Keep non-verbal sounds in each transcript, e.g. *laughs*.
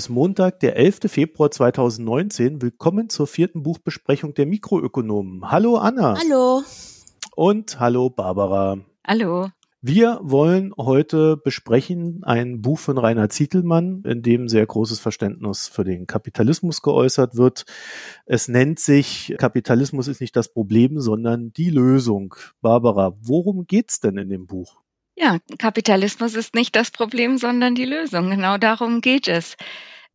Ist Montag, der 11. Februar 2019. Willkommen zur vierten Buchbesprechung der Mikroökonomen. Hallo Anna. Hallo. Und hallo Barbara. Hallo. Wir wollen heute besprechen ein Buch von Rainer Zietelmann, in dem sehr großes Verständnis für den Kapitalismus geäußert wird. Es nennt sich Kapitalismus ist nicht das Problem, sondern die Lösung. Barbara, worum geht's denn in dem Buch? Ja, Kapitalismus ist nicht das Problem, sondern die Lösung. Genau darum geht es.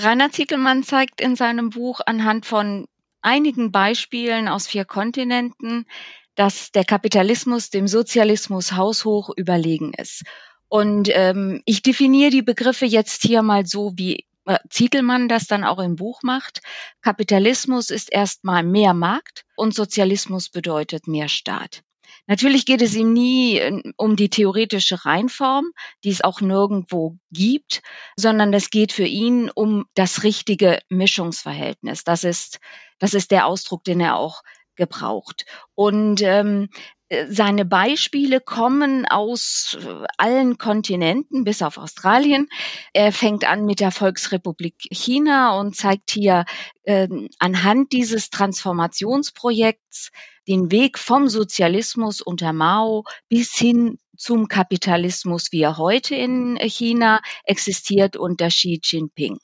Rainer Zietelmann zeigt in seinem Buch anhand von einigen Beispielen aus vier Kontinenten, dass der Kapitalismus dem Sozialismus haushoch überlegen ist. Und ähm, ich definiere die Begriffe jetzt hier mal so, wie äh, Zietelmann das dann auch im Buch macht. Kapitalismus ist erstmal mehr Markt und Sozialismus bedeutet mehr Staat. Natürlich geht es ihm nie äh, um die theoretische Reinform, die es auch nirgendwo gibt, sondern es geht für ihn um das richtige Mischungsverhältnis. Das ist, das ist der Ausdruck, den er auch gebraucht. Und ähm, äh, seine Beispiele kommen aus äh, allen Kontinenten bis auf Australien. Er fängt an mit der Volksrepublik China und zeigt hier äh, anhand dieses Transformationsprojekts den Weg vom Sozialismus unter Mao bis hin zum Kapitalismus, wie er heute in China existiert unter Xi Jinping.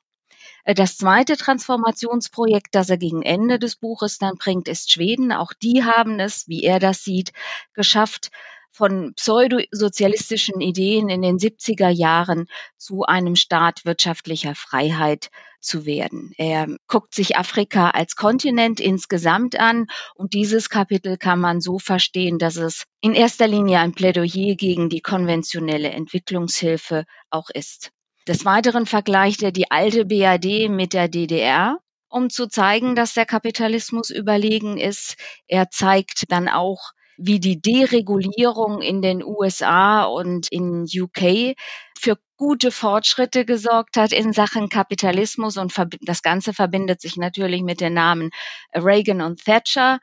Äh, das zweite Transformationsprojekt, das er gegen Ende des Buches dann bringt, ist Schweden. Auch die haben es, wie er das sieht, geschafft, von pseudosozialistischen Ideen in den 70er Jahren zu einem Staat wirtschaftlicher Freiheit zu werden. Er guckt sich Afrika als Kontinent insgesamt an und dieses Kapitel kann man so verstehen, dass es in erster Linie ein Plädoyer gegen die konventionelle Entwicklungshilfe auch ist. Des Weiteren vergleicht er die alte BRD mit der DDR, um zu zeigen, dass der Kapitalismus überlegen ist. Er zeigt dann auch, wie die Deregulierung in den USA und in UK für gute Fortschritte gesorgt hat in Sachen Kapitalismus und das Ganze verbindet sich natürlich mit den Namen Reagan und Thatcher.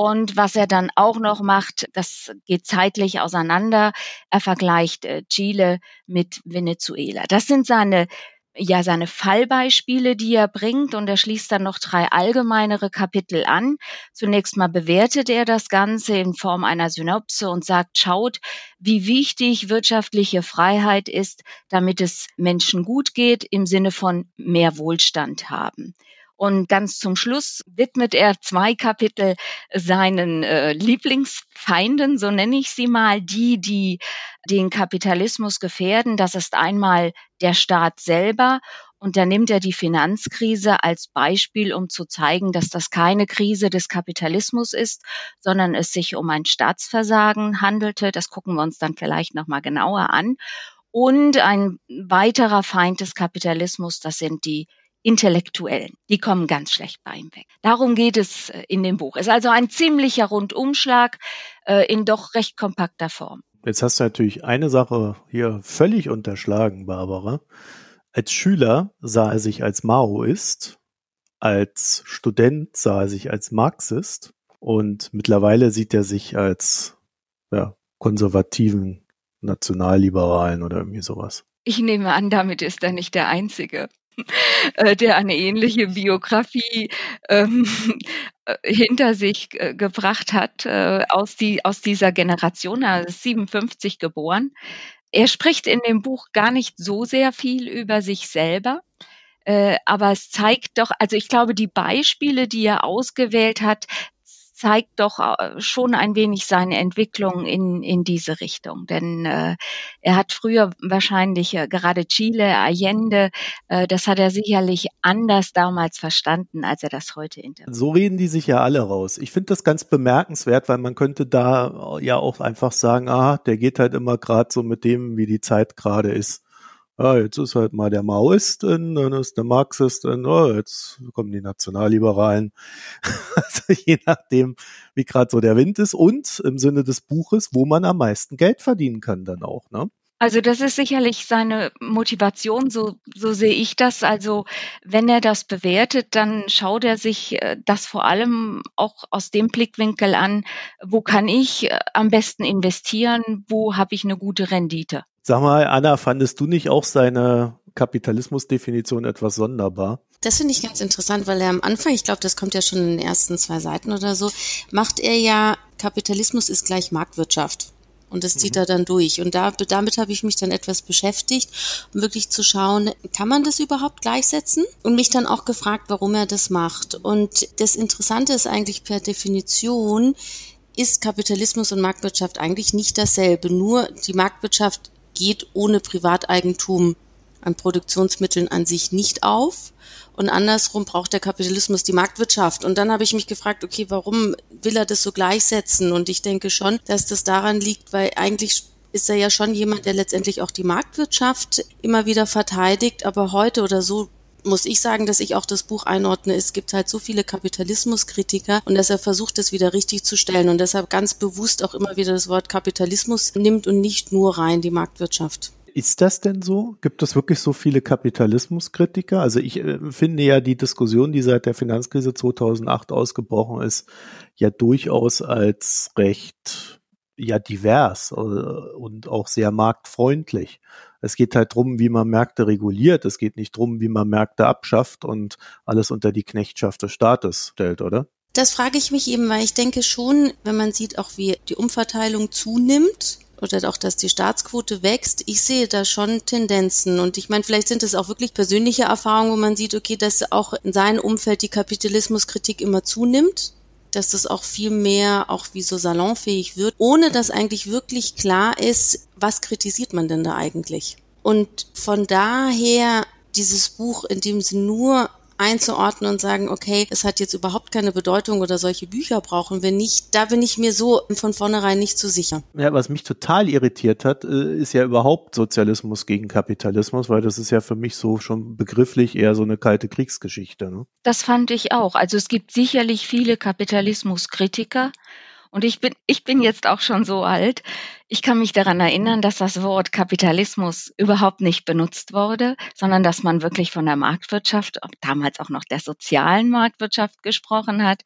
Und was er dann auch noch macht, das geht zeitlich auseinander. Er vergleicht äh, Chile mit Venezuela. Das sind seine ja seine Fallbeispiele, die er bringt und er schließt dann noch drei allgemeinere Kapitel an. Zunächst mal bewertet er das Ganze in Form einer Synopse und sagt, schaut, wie wichtig wirtschaftliche Freiheit ist, damit es Menschen gut geht im Sinne von mehr Wohlstand haben. Und ganz zum Schluss widmet er zwei Kapitel seinen äh, Lieblingsfeinden, so nenne ich sie mal, die, die den Kapitalismus gefährden. Das ist einmal der Staat selber und da nimmt er die Finanzkrise als Beispiel, um zu zeigen, dass das keine Krise des Kapitalismus ist, sondern es sich um ein Staatsversagen handelte. Das gucken wir uns dann vielleicht nochmal genauer an. Und ein weiterer Feind des Kapitalismus, das sind die Intellektuellen. Die kommen ganz schlecht bei ihm weg. Darum geht es äh, in dem Buch. Es ist also ein ziemlicher Rundumschlag äh, in doch recht kompakter Form. Jetzt hast du natürlich eine Sache hier völlig unterschlagen, Barbara. Als Schüler sah er sich als Maoist, als Student sah er sich als Marxist und mittlerweile sieht er sich als ja, konservativen Nationalliberalen oder irgendwie sowas. Ich nehme an, damit ist er nicht der Einzige. *laughs* Äh, der eine ähnliche Biografie ähm, *laughs* äh, hinter sich äh, gebracht hat, äh, aus, die, aus dieser Generation, er ist 57 geboren. Er spricht in dem Buch gar nicht so sehr viel über sich selber, äh, aber es zeigt doch, also ich glaube, die Beispiele, die er ausgewählt hat, zeigt doch äh, schon ein wenig seine Entwicklung in, in diese Richtung. Denn äh, er hat früher wahrscheinlich äh, gerade Chile, Allende, äh, das hat er sicherlich anders damals verstanden, als er das heute interpretiert. So reden die sich ja alle raus. Ich finde das ganz bemerkenswert, weil man könnte da ja auch einfach sagen, ah, der geht halt immer gerade so mit dem, wie die Zeit gerade ist ah, jetzt ist halt mal der Maoist in, dann ist der Marxist in, oh, jetzt kommen die Nationalliberalen. *laughs* also je nachdem, wie gerade so der Wind ist und im Sinne des Buches, wo man am meisten Geld verdienen kann dann auch, ne? Also das ist sicherlich seine Motivation, so, so sehe ich das. Also wenn er das bewertet, dann schaut er sich äh, das vor allem auch aus dem Blickwinkel an, wo kann ich äh, am besten investieren, wo habe ich eine gute Rendite. Sag mal, Anna, fandest du nicht auch seine Kapitalismusdefinition etwas sonderbar. Das finde ich ganz interessant, weil er am Anfang, ich glaube, das kommt ja schon in den ersten zwei Seiten oder so, macht er ja, Kapitalismus ist gleich Marktwirtschaft. Und das zieht mhm. er dann durch. Und da, damit habe ich mich dann etwas beschäftigt, um wirklich zu schauen, kann man das überhaupt gleichsetzen? Und mich dann auch gefragt, warum er das macht. Und das Interessante ist eigentlich per Definition, ist Kapitalismus und Marktwirtschaft eigentlich nicht dasselbe. Nur die Marktwirtschaft geht ohne Privateigentum an Produktionsmitteln an sich nicht auf. Und andersrum braucht der Kapitalismus die Marktwirtschaft. Und dann habe ich mich gefragt, okay, warum will er das so gleichsetzen? Und ich denke schon, dass das daran liegt, weil eigentlich ist er ja schon jemand, der letztendlich auch die Marktwirtschaft immer wieder verteidigt. Aber heute oder so muss ich sagen, dass ich auch das Buch einordne. Es gibt halt so viele Kapitalismuskritiker und dass er versucht, das wieder richtig zu stellen und deshalb ganz bewusst auch immer wieder das Wort Kapitalismus nimmt und nicht nur rein die Marktwirtschaft. Ist das denn so? Gibt es wirklich so viele Kapitalismuskritiker? Also ich äh, finde ja die Diskussion, die seit der Finanzkrise 2008 ausgebrochen ist, ja durchaus als recht ja divers äh, und auch sehr marktfreundlich. Es geht halt drum, wie man Märkte reguliert. Es geht nicht drum, wie man Märkte abschafft und alles unter die Knechtschaft des Staates stellt, oder? Das frage ich mich eben, weil ich denke schon, wenn man sieht, auch wie die Umverteilung zunimmt, oder auch, dass die Staatsquote wächst. Ich sehe da schon Tendenzen. Und ich meine, vielleicht sind es auch wirklich persönliche Erfahrungen, wo man sieht, okay, dass auch in seinem Umfeld die Kapitalismuskritik immer zunimmt dass das auch viel mehr auch wie so salonfähig wird, ohne dass eigentlich wirklich klar ist, was kritisiert man denn da eigentlich. Und von daher dieses Buch, in dem sie nur einzuordnen und sagen, okay, es hat jetzt überhaupt keine Bedeutung oder solche Bücher brauchen wir nicht. Da bin ich mir so von vornherein nicht so sicher. Ja, was mich total irritiert hat, äh, ist ja überhaupt Sozialismus gegen Kapitalismus, weil das ist ja für mich so schon begrifflich eher so eine kalte Kriegsgeschichte. Ne? Das fand ich auch. Also es gibt sicherlich viele Kapitalismuskritiker, und ich bin, ich bin jetzt auch schon so alt. Ich kann mich daran erinnern, dass das Wort Kapitalismus überhaupt nicht benutzt wurde, sondern dass man wirklich von der Marktwirtschaft, damals auch noch der sozialen Marktwirtschaft gesprochen hat.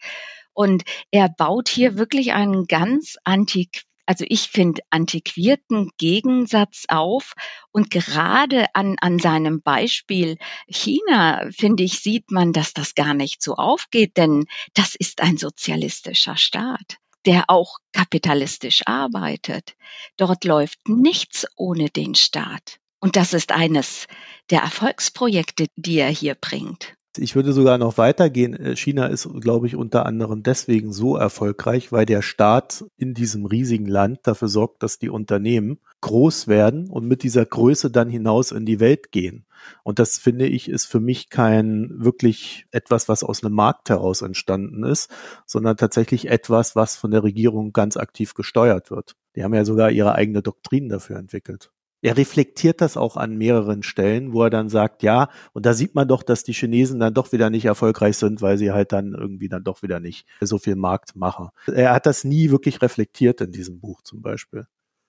Und er baut hier wirklich einen ganz antik, also ich finde, antiquierten Gegensatz auf. Und gerade an, an seinem Beispiel China, finde ich, sieht man, dass das gar nicht so aufgeht, denn das ist ein sozialistischer Staat der auch kapitalistisch arbeitet. Dort läuft nichts ohne den Staat. Und das ist eines der Erfolgsprojekte, die er hier bringt. Ich würde sogar noch weitergehen. Äh, China ist, glaube ich, unter anderem deswegen so erfolgreich, weil der Staat in diesem riesigen Land dafür sorgt, dass die Unternehmen groß werden und mit dieser Größe dann hinaus in die Welt gehen. Und das finde ich ist für mich kein wirklich etwas, was aus einem Markt heraus entstanden ist, sondern tatsächlich etwas, was von der Regierung ganz aktiv gesteuert wird. Die haben ja sogar ihre eigene Doktrin dafür entwickelt er reflektiert das auch an mehreren Stellen, wo er dann sagt, ja, und da sieht man doch, dass die Chinesen dann doch wieder nicht erfolgreich sind, weil sie halt dann irgendwie dann doch wieder nicht so viel Markt machen. Er hat das nie wirklich reflektiert in diesem Buch zum Beispiel.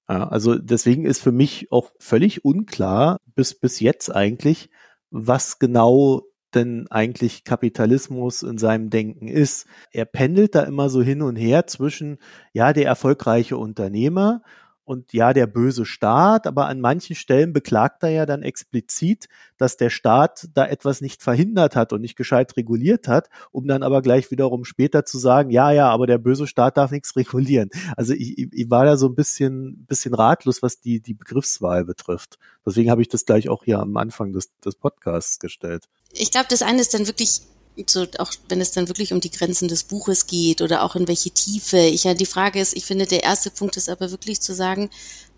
Ja, also deswegen ist für mich auch völlig unklar, bis, bis jetzt eigentlich, was genau denn eigentlich Kapitalismus in seinem Denken ist. Er pendelt da immer so hin und her zwischen, ja, der erfolgreiche Unternehmer und ja, der böse Staat, aber an manchen Stellen beklagt er ja dann explizit, dass der Staat da etwas nicht verhindert hat und nicht gescheit reguliert hat, um dann aber gleich wiederum später zu sagen, ja, ja, aber der böse Staat darf nichts *laughs* regulieren. Also ich, ich war da so ein bisschen, bisschen ratlos, was die, die Begriffswahl betrifft. Deswegen habe ich das gleich auch hier am Anfang des, des Podcasts gestellt. Ich glaube, das eine ist dann wirklich so auch wenn es dann wirklich um die Grenzen des Buches geht oder auch in welche Tiefe. Ich ja die Frage ist, ich finde der erste Punkt ist aber wirklich zu sagen,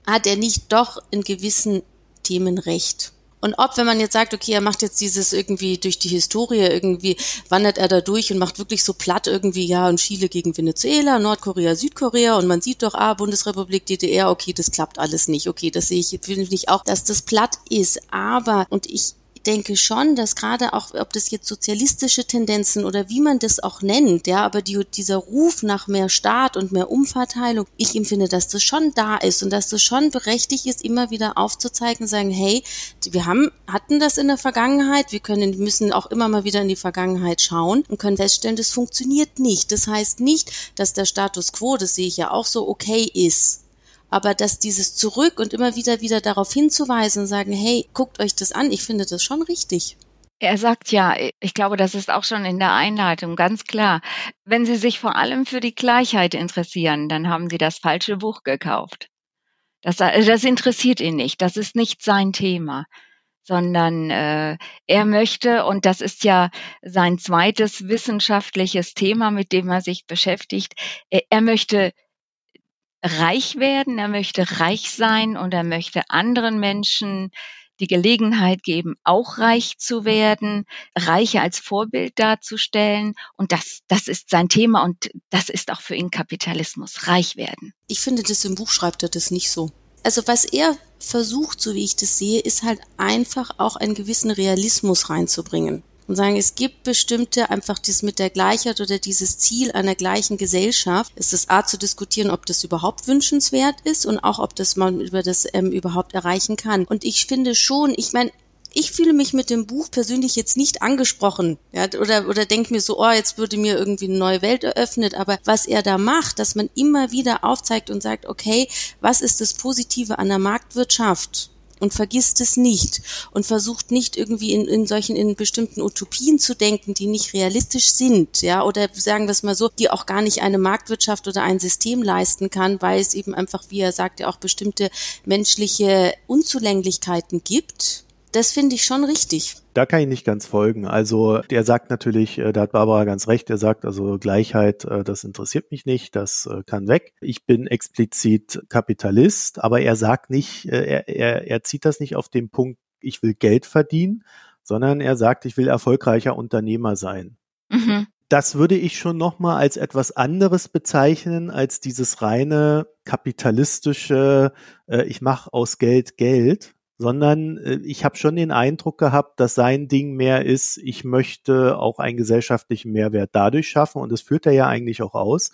hat er nicht doch in gewissen Themen recht? Und ob, wenn man jetzt sagt, okay, er macht jetzt dieses irgendwie durch die Historie, irgendwie wandert er da durch und macht wirklich so platt irgendwie, ja, und Chile gegen Venezuela, Nordkorea, Südkorea und man sieht doch, ah, Bundesrepublik DDR, okay, das klappt alles nicht. Okay, das sehe ich, finde ich auch, dass das platt ist. Aber, und ich denke schon, dass gerade auch, ob das jetzt sozialistische Tendenzen oder wie man das auch nennt, ja, aber die, dieser Ruf nach mehr Staat und mehr Umverteilung, ich empfinde, dass das schon da ist und dass das schon berechtigt ist, immer wieder aufzuzeigen, sagen, hey, wir haben, hatten das in der Vergangenheit, wir können, müssen auch immer mal wieder in die Vergangenheit schauen und können feststellen, das funktioniert nicht. Das heißt nicht, dass der Status quo, das sehe ich ja auch so, okay ist Aber dass dieses zurück und immer wieder wieder darauf hinzuweisen und sagen, hey, guckt euch das an, ich finde das schon richtig. Er sagt ja, ich glaube, das ist auch schon in der Einleitung ganz klar. Wenn Sie sich vor allem für die Gleichheit interessieren, dann haben Sie das falsche Buch gekauft. Das, das interessiert ihn nicht. Das ist nicht sein Thema sondern äh, er möchte, und das ist ja sein zweites wissenschaftliches Thema, mit dem er sich beschäftigt, er, er möchte reich werden, er möchte reich sein und er möchte anderen Menschen die Gelegenheit geben, auch reich zu werden, Reiche als Vorbild darzustellen. Und das, das ist sein Thema und das ist auch für ihn Kapitalismus, reich werden. Ich finde, das im Buch schreibt er das nicht so. Also was er versucht, so wie ich das sehe, ist halt einfach auch einen gewissen Realismus reinzubringen und sagen, es gibt bestimmte einfach das mit der Gleichheit oder dieses Ziel einer gleichen Gesellschaft. Es ist A zu diskutieren, ob das überhaupt wünschenswert ist und auch, ob das man über das ähm, überhaupt erreichen kann. Und ich finde schon, ich meine, ich fühle mich mit dem Buch persönlich jetzt nicht angesprochen, ja, oder, oder denke mir so, oh, jetzt würde mir irgendwie eine neue Welt eröffnet, aber was er da macht, dass man immer wieder aufzeigt und sagt, okay, was ist das Positive an der Marktwirtschaft? Und vergisst es nicht und versucht nicht irgendwie in, in solchen in bestimmten Utopien zu denken, die nicht realistisch sind, ja, oder sagen wir es mal so, die auch gar nicht eine Marktwirtschaft oder ein System leisten kann, weil es eben einfach, wie er sagt, ja auch bestimmte menschliche Unzulänglichkeiten gibt das finde ich schon richtig. Da kann ich nicht ganz folgen. Also der sagt natürlich, äh, da hat Barbara ganz recht, er sagt also Gleichheit, äh, das interessiert mich nicht, das äh, kann weg. Ich bin explizit Kapitalist, aber er sagt nicht, er, er, er zieht das nicht auf den Punkt, ich will Geld verdienen, sondern er sagt, ich will erfolgreicher Unternehmer sein. Mhm. Das würde ich schon nochmal als etwas anderes bezeichnen als dieses reine kapitalistische, ich mache aus Geld Geld, sondern äh, ich habe schon den Eindruck gehabt, dass sein Ding mehr ist, ich möchte auch einen gesellschaftlichen Mehrwert dadurch schaffen und das führt er ja eigentlich auch aus,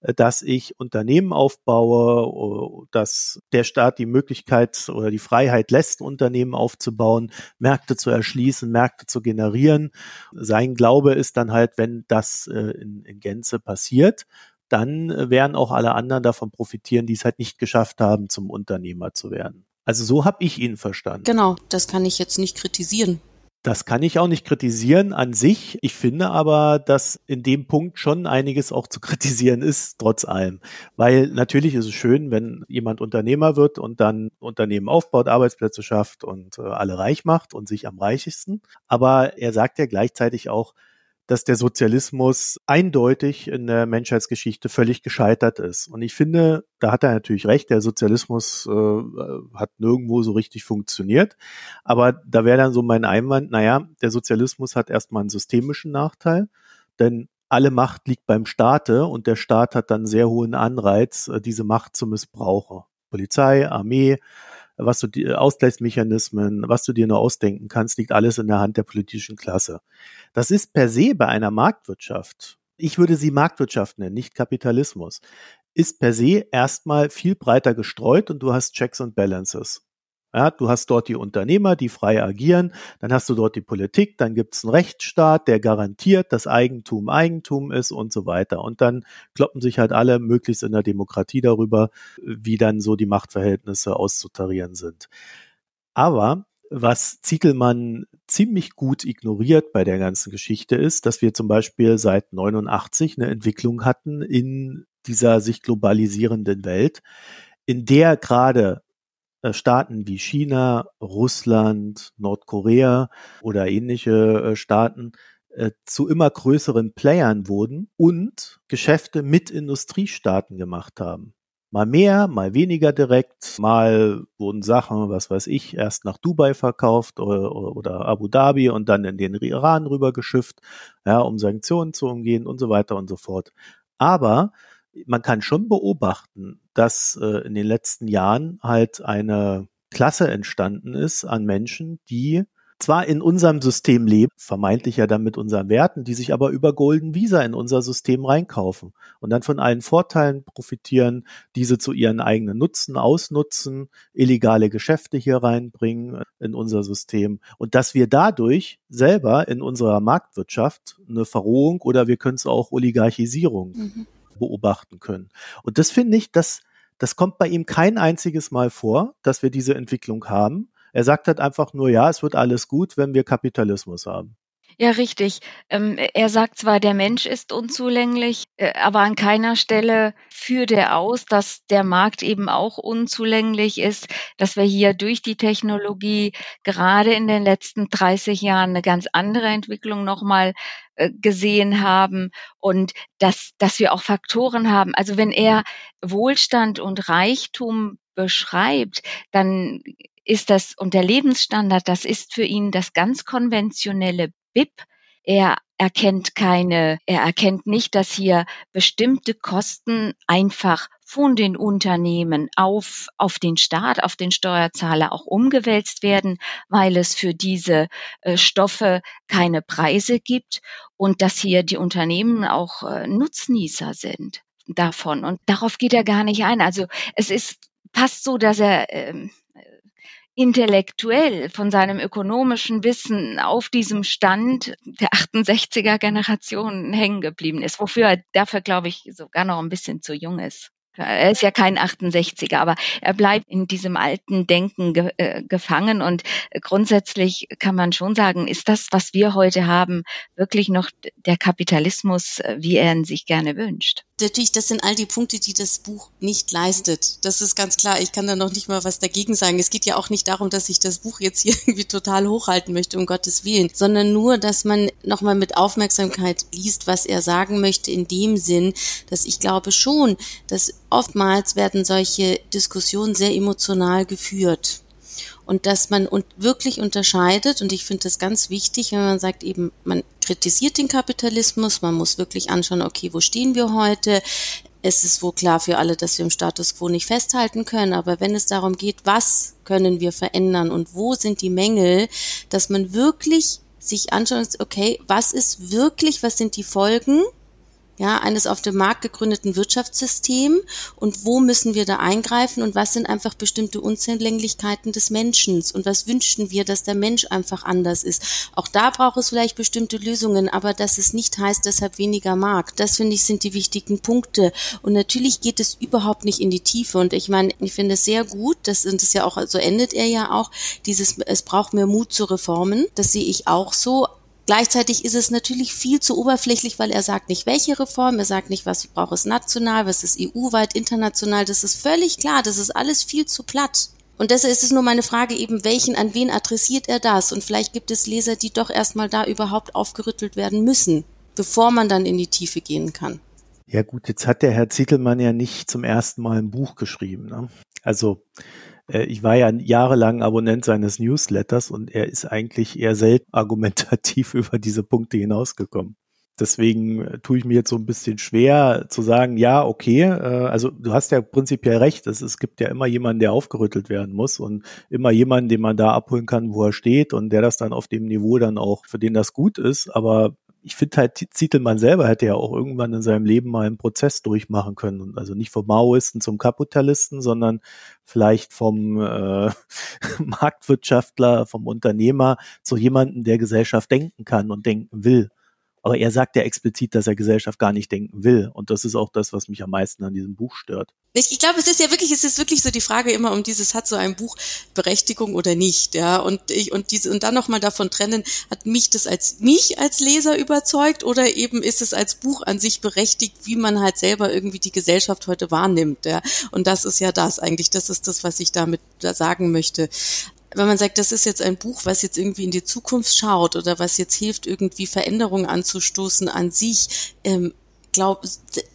äh, dass ich Unternehmen aufbaue, dass der Staat die Möglichkeit oder die Freiheit lässt, Unternehmen aufzubauen, Märkte zu erschließen, Märkte zu generieren. Sein Glaube ist dann halt, wenn das äh, in, in Gänze passiert, dann werden auch alle anderen davon profitieren, die es halt nicht geschafft haben, zum Unternehmer zu werden. Also so habe ich ihn verstanden. Genau, das kann ich jetzt nicht kritisieren. Das kann ich auch nicht kritisieren an sich. Ich finde aber, dass in dem Punkt schon einiges auch zu *laughs* kritisieren ist, trotz allem. Weil natürlich ist es schön, wenn jemand Unternehmer wird und dann Unternehmen aufbaut, Arbeitsplätze schafft und äh, alle reich macht und sich am reichsten. Aber er sagt ja gleichzeitig auch, dass der Sozialismus eindeutig in der Menschheitsgeschichte völlig gescheitert ist. Und ich finde, da hat er natürlich recht, der Sozialismus äh, hat nirgendwo so richtig funktioniert. Aber da wäre dann so mein Einwand, naja, der Sozialismus hat erstmal einen systemischen Nachteil, denn alle Macht liegt beim Staate und der Staat hat dann sehr hohen Anreiz, äh, diese Macht zu missbrauchen. Polizei, Armee, was du die Ausgleichsmechanismen, was du dir nur ausdenken kannst, liegt alles in der Hand der politischen Klasse. Das ist per se bei einer Marktwirtschaft, ich würde sie Marktwirtschaft nennen, nicht Kapitalismus, ist per se erstmal viel breiter gestreut und du hast Checks und Balances. Ja, du hast dort die Unternehmer, die frei agieren, dann hast du dort die Politik, dann gibt es einen Rechtsstaat, der garantiert, dass Eigentum Eigentum ist und so weiter. Und dann kloppen sich halt alle möglichst in der Demokratie darüber, wie dann so die Machtverhältnisse auszutarieren sind. Aber was Ziegelmann ziemlich gut ignoriert bei der ganzen Geschichte ist, dass wir zum Beispiel seit 89 eine Entwicklung hatten in dieser sich globalisierenden Welt, in der gerade Staaten wie China, Russland, Nordkorea oder ähnliche äh, Staaten äh, zu immer größeren Playern wurden und Geschäfte mit Industriestaaten gemacht haben. Mal mehr, mal weniger direkt, mal wurden Sachen, was weiß ich, erst nach Dubai verkauft oder, oder Abu Dhabi und dann in den Iran rübergeschifft, ja, um Sanktionen zu umgehen und so weiter und so fort. Aber man kann schon beobachten, dass äh, in den letzten Jahren halt eine Klasse entstanden ist an Menschen, die zwar in unserem System leben, vermeintlich ja dann mit unseren Werten, die sich aber über Golden Visa in unser System reinkaufen und dann von allen Vorteilen profitieren, diese zu ihren eigenen Nutzen ausnutzen, illegale Geschäfte hier reinbringen in unser System und dass wir dadurch selber in unserer Marktwirtschaft eine Verrohung oder wir können es auch Oligarchisierung mhm beobachten können. Und das finde ich, das, das kommt bei ihm kein einziges Mal vor, dass wir diese Entwicklung haben. Er sagt halt einfach nur, ja, es wird alles gut, wenn wir Kapitalismus haben. Ja, richtig. Ähm, er sagt zwar, der Mensch ist unzulänglich, äh, aber an keiner Stelle führt er aus, dass der Markt eben auch unzulänglich ist, dass wir hier durch die Technologie gerade in den letzten 30 Jahren eine ganz andere Entwicklung nochmal äh, gesehen haben und dass, dass wir auch Faktoren haben. Also wenn er Wohlstand und Reichtum beschreibt, dann ist das und der Lebensstandard, das ist für ihn das ganz konventionelle BIP. Er erkennt keine, er erkennt nicht, dass hier bestimmte Kosten einfach von den Unternehmen auf, auf den Staat, auf den Steuerzahler auch umgewälzt werden, weil es für diese äh, Stoffe keine Preise gibt und dass hier die Unternehmen auch äh, Nutznießer sind davon. Und darauf geht er gar nicht ein. Also es ist fast so, dass er ähm, intellektuell von seinem ökonomischen Wissen auf diesem Stand der 68er Generation hängen geblieben ist, wofür er dafür, glaube ich, sogar noch ein bisschen zu jung ist. Er ist ja kein 68er, aber er bleibt in diesem alten Denken ge äh, gefangen und grundsätzlich kann man schon sagen, ist das, was wir heute haben, wirklich noch der Kapitalismus, äh, wie er ihn sich gerne wünscht? Natürlich, das sind all die Punkte, die das Buch nicht leistet. Das ist ganz klar. Ich kann da noch nicht mal was dagegen sagen. Es geht ja auch nicht darum, dass ich das Buch jetzt hier *laughs* irgendwie total hochhalten möchte, um Gottes Willen, sondern nur, dass man nochmal mit Aufmerksamkeit liest, was er sagen möchte, in dem Sinn, dass ich glaube schon, dass oftmals werden solche Diskussionen sehr emotional geführt. Und dass man wirklich unterscheidet, und ich finde das ganz wichtig, wenn man sagt eben, man kritisiert den Kapitalismus, man muss wirklich anschauen, okay, wo stehen wir heute? Es ist wohl klar für alle, dass wir im Status quo nicht festhalten können, aber wenn es darum geht, was können wir verändern und wo sind die Mängel, dass man wirklich sich anschaut, okay, was ist wirklich, was sind die Folgen ja, eines auf dem Markt gegründeten Wirtschaftssystem und wo müssen wir da eingreifen und was sind einfach bestimmte Unzulänglichkeiten des Menschen und was wünschen wir, dass der Mensch einfach anders ist. Auch da braucht es vielleicht bestimmte Lösungen, aber dass es nicht heißt, deshalb weniger Markt. Das finde ich sind die wichtigen Punkte. Und natürlich geht es überhaupt nicht in die Tiefe und ich meine, ich finde es sehr gut, das, und das ja auch, so endet er ja auch, dieses, es braucht mehr Mut zu Reformen. Das sehe ich auch so, Gleichzeitig ist es natürlich viel zu oberflächlich, weil er sagt nicht, welche Reform, er sagt nicht, was braucht es national, was ist EU-weit, international, das ist völlig klar, das ist alles viel zu platt. Und deshalb ist es nur meine Frage eben, welchen, an wen adressiert er das? Und vielleicht gibt es Leser, die doch erstmal da überhaupt aufgerüttelt werden müssen, bevor man dann in die Tiefe gehen kann. Ja gut, jetzt hat der Herr Zittelmann ja nicht zum ersten Mal ein Buch geschrieben. Ne? Also ich war ja jahrelang Abonnent seines Newsletters und er ist eigentlich eher selten *laughs* argumentativ über diese Punkte hinausgekommen. Deswegen äh, tue ich mir jetzt so ein bisschen schwer zu sagen, ja, okay, äh, also du hast ja prinzipiell recht, es, es gibt ja immer jemanden, der aufgerüttelt werden muss und immer jemanden, den man da abholen kann, wo er steht und der das dann auf dem Niveau dann auch, für den das gut ist. Aber ich finde halt, Zietelmann selber hätte ja auch irgendwann in seinem Leben mal einen Prozess durchmachen können. Also nicht vom Maoisten zum Kapitalisten, sondern vielleicht vom äh, *laughs* Marktwirtschaftler, vom Unternehmer zu jemandem, der Gesellschaft denken kann und denken will. Aber er sagt ja explizit, dass er Gesellschaft gar nicht denken will. Und das ist auch das, was mich am meisten an diesem Buch stört. Ich, ich glaube, es ist ja wirklich, es ist wirklich so die Frage immer um dieses, hat so ein Buch Berechtigung oder nicht, ja? Und ich, und diese, und dann nochmal davon trennen, hat mich das als, mich als Leser überzeugt oder eben ist es als Buch an sich berechtigt, wie man halt selber irgendwie die Gesellschaft heute wahrnimmt, ja? Und das ist ja das eigentlich, das ist das, was ich damit da sagen möchte wenn man sagt, das ist jetzt ein Buch, was jetzt irgendwie in die Zukunft schaut oder was jetzt hilft, irgendwie Veränderungen anzustoßen an sich, ähm, glaube,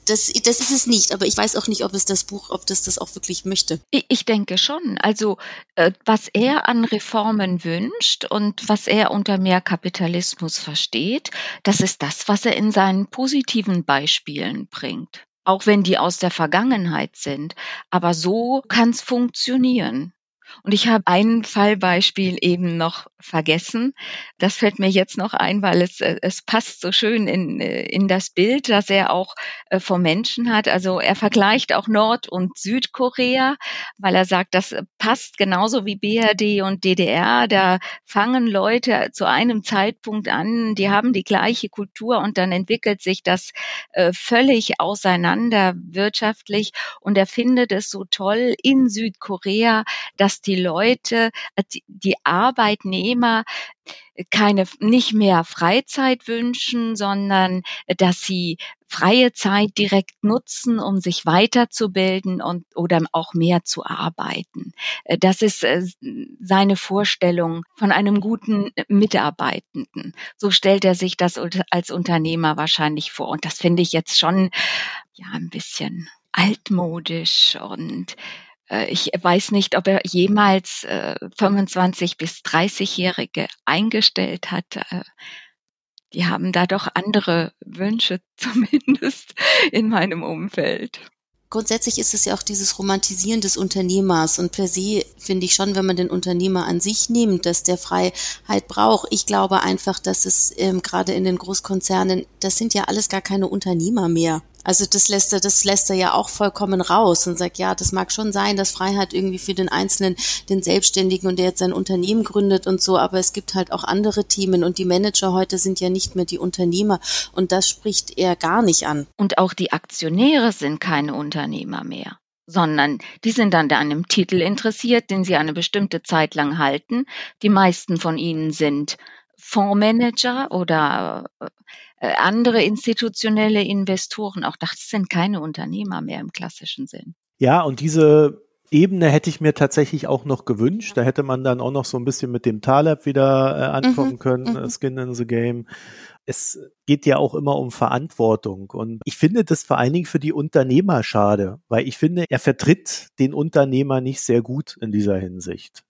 das, das ist es nicht. Aber ich weiß auch nicht, ob es das Buch, ob das das auch wirklich möchte. Ich denke schon. Also äh, was er an Reformen wünscht und was er unter mehr Kapitalismus versteht, das ist das, was er in seinen positiven Beispielen bringt. Auch wenn die aus der Vergangenheit sind. Aber so kann es funktionieren. Und ich habe ein Fallbeispiel eben noch vergessen. Das fällt mir jetzt noch ein, weil es, äh, es passt so schön in, äh, in das Bild, das er auch äh, vom Menschen hat. Also er vergleicht auch Nord- und Südkorea, weil er sagt, das passt genauso wie BRD und DDR. Da fangen Leute zu einem Zeitpunkt an, die haben die gleiche Kultur und dann entwickelt sich das völlig auseinander wirtschaftlich. Und er findet es so toll in Südkorea, dass die Leute, die Arbeitnehmer, Arbeitnehmer keine, nicht mehr Freizeit wünschen, sondern dass sie freie Zeit direkt nutzen, um sich weiterzubilden und oder auch mehr zu arbeiten. Das ist äh, seine Vorstellung von einem guten Mitarbeitenden. So stellt er sich das als Unternehmer wahrscheinlich vor. Und das finde ich jetzt schon ja ein bisschen altmodisch und äh, ich weiß nicht, ob er jemals 25 äh, bis 30-Jährige eingestellt hat. Äh, die haben da doch andere Wünsche, *laughs* zumindest in meinem Umfeld. Grundsätzlich ist es ja auch dieses Romantisieren des Unternehmers und per se finde ich schon, wenn man den Unternehmer an sich nimmt, dass der Freiheit braucht. Ich glaube einfach, dass es ähm, gerade in den Großkonzernen, das sind ja alles gar keine Unternehmer mehr. Also das lässt er, das lässt er ja auch vollkommen raus und sagt, ja, das mag schon sein, dass Freiheit irgendwie für den Einzelnen, den Selbstständigen und der jetzt sein Unternehmen gründet und so, aber es gibt halt auch andere Themen und die Manager heute sind ja nicht mehr die Unternehmer und das spricht er gar nicht an. Und auch die Aktionäre sind keine Unternehmer mehr sondern die sind an einem Titel interessiert, den sie eine bestimmte Zeit lang halten. Die meisten von ihnen sind Fondsmanager oder äh, andere institutionelle Investoren. Auch das sind keine Unternehmer mehr im klassischen Sinn. Ja, und diese Ebene hätte ich mir tatsächlich auch noch gewünscht. Da hätte man dann auch noch so ein bisschen mit dem Taleb wieder äh, ankommen mhm, können, mhm. Skin in the Game. Es geht ja auch immer um Verantwortung. Und ich finde das vor allen Dingen für die Unternehmer schade, weil ich finde, er vertritt den Unternehmer nicht sehr gut in dieser Hinsicht.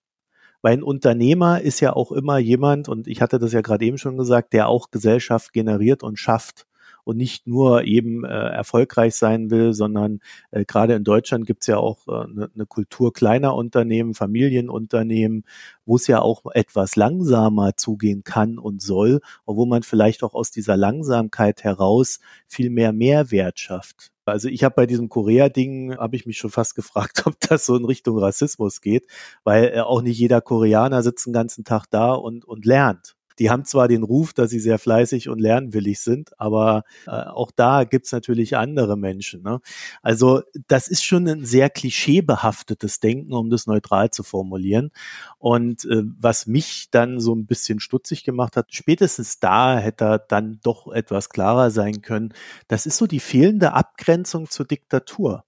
Weil ein Unternehmer ist ja auch immer jemand, und ich hatte das ja gerade eben schon gesagt, der auch Gesellschaft generiert und schafft und nicht nur eben äh, erfolgreich sein will, sondern äh, gerade in Deutschland gibt's ja auch eine äh, ne Kultur kleiner Unternehmen, Familienunternehmen, wo es ja auch etwas langsamer zugehen kann und soll, und wo man vielleicht auch aus dieser Langsamkeit heraus viel mehr Mehrwert schafft. Also ich habe bei diesem Korea-Ding, habe ich mich schon fast *laughs* gefragt, ob das so in Richtung Rassismus geht, weil äh, auch nicht jeder Koreaner sitzt den ganzen Tag da und, und lernt. Die haben zwar den Ruf, dass sie sehr fleißig und lernwillig sind, aber äh, auch da gibt's natürlich andere Menschen. Ne? Also das ist schon ein sehr klischeebehaftetes Denken, um das neutral zu formulieren. Und äh, was mich dann so ein bisschen stutzig gemacht hat, spätestens da hätte er dann doch etwas klarer sein können. Das ist so die fehlende Abgrenzung zur Diktatur.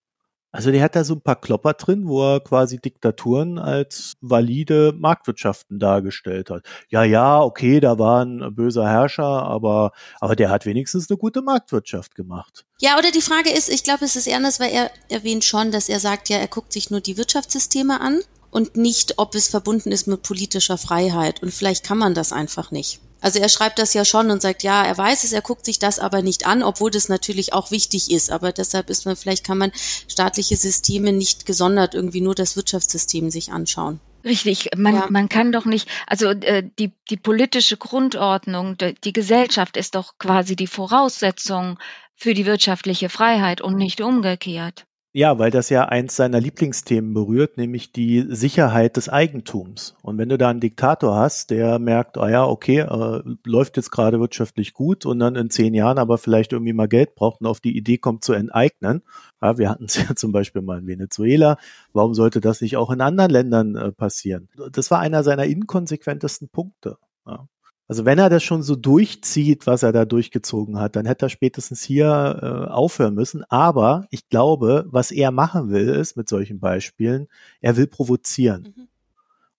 Also der hat da so ein paar Klopper drin, wo er quasi Diktaturen als valide Marktwirtschaften dargestellt hat. Ja, ja, okay, da war ein böser Herrscher, aber, aber der hat wenigstens eine gute Marktwirtschaft gemacht. Ja, oder die Frage ist, ich glaube, es ist ernst, weil er erwähnt schon, dass er sagt, ja, er guckt sich nur die Wirtschaftssysteme an und nicht, ob es verbunden ist mit politischer Freiheit. Und vielleicht kann man das einfach nicht. Also er schreibt das ja schon und sagt, ja, er weiß es, er guckt sich das aber nicht an, obwohl das natürlich auch wichtig ist. Aber deshalb ist man, vielleicht kann man staatliche Systeme nicht gesondert irgendwie nur das Wirtschaftssystem sich anschauen. Richtig, man, ja. man kann doch nicht, also äh, die, die politische Grundordnung, die, die Gesellschaft ist doch quasi die Voraussetzung für die wirtschaftliche Freiheit und nicht umgekehrt. Ja, weil das ja eins seiner Lieblingsthemen berührt, nämlich die Sicherheit des Eigentums. Und wenn du da einen Diktator hast, der merkt, ah ja, okay, äh, läuft jetzt gerade wirtschaftlich gut und dann in zehn Jahren aber vielleicht irgendwie mal Geld braucht und auf die Idee kommt zu enteignen. Ja, wir hatten es *laughs* ja zum Beispiel mal in Venezuela. Warum sollte das nicht auch in anderen Ländern äh, passieren? Das war einer seiner inkonsequentesten Punkte. Ja. Also wenn er das schon so durchzieht, was er da durchgezogen hat, dann hätte er spätestens hier äh, aufhören müssen. Aber ich glaube, was er machen will, ist mit solchen Beispielen, er will provozieren. Mhm.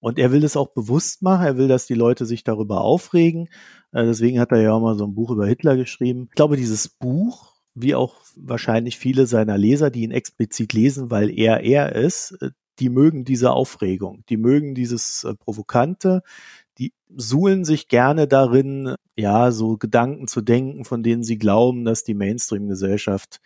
Und er will es auch bewusst machen. Er will, dass die Leute sich darüber aufregen. Äh, deswegen hat er ja auch mal so ein Buch über Hitler geschrieben. Ich glaube, dieses Buch, wie auch wahrscheinlich viele seiner Leser, die ihn explizit lesen, weil er er ist, äh, die mögen diese Aufregung, die mögen dieses äh, Provokante, die suhlen sich gerne darin, ja, so Gedanken zu denken, von denen sie glauben, dass die Mainstream-Gesellschaft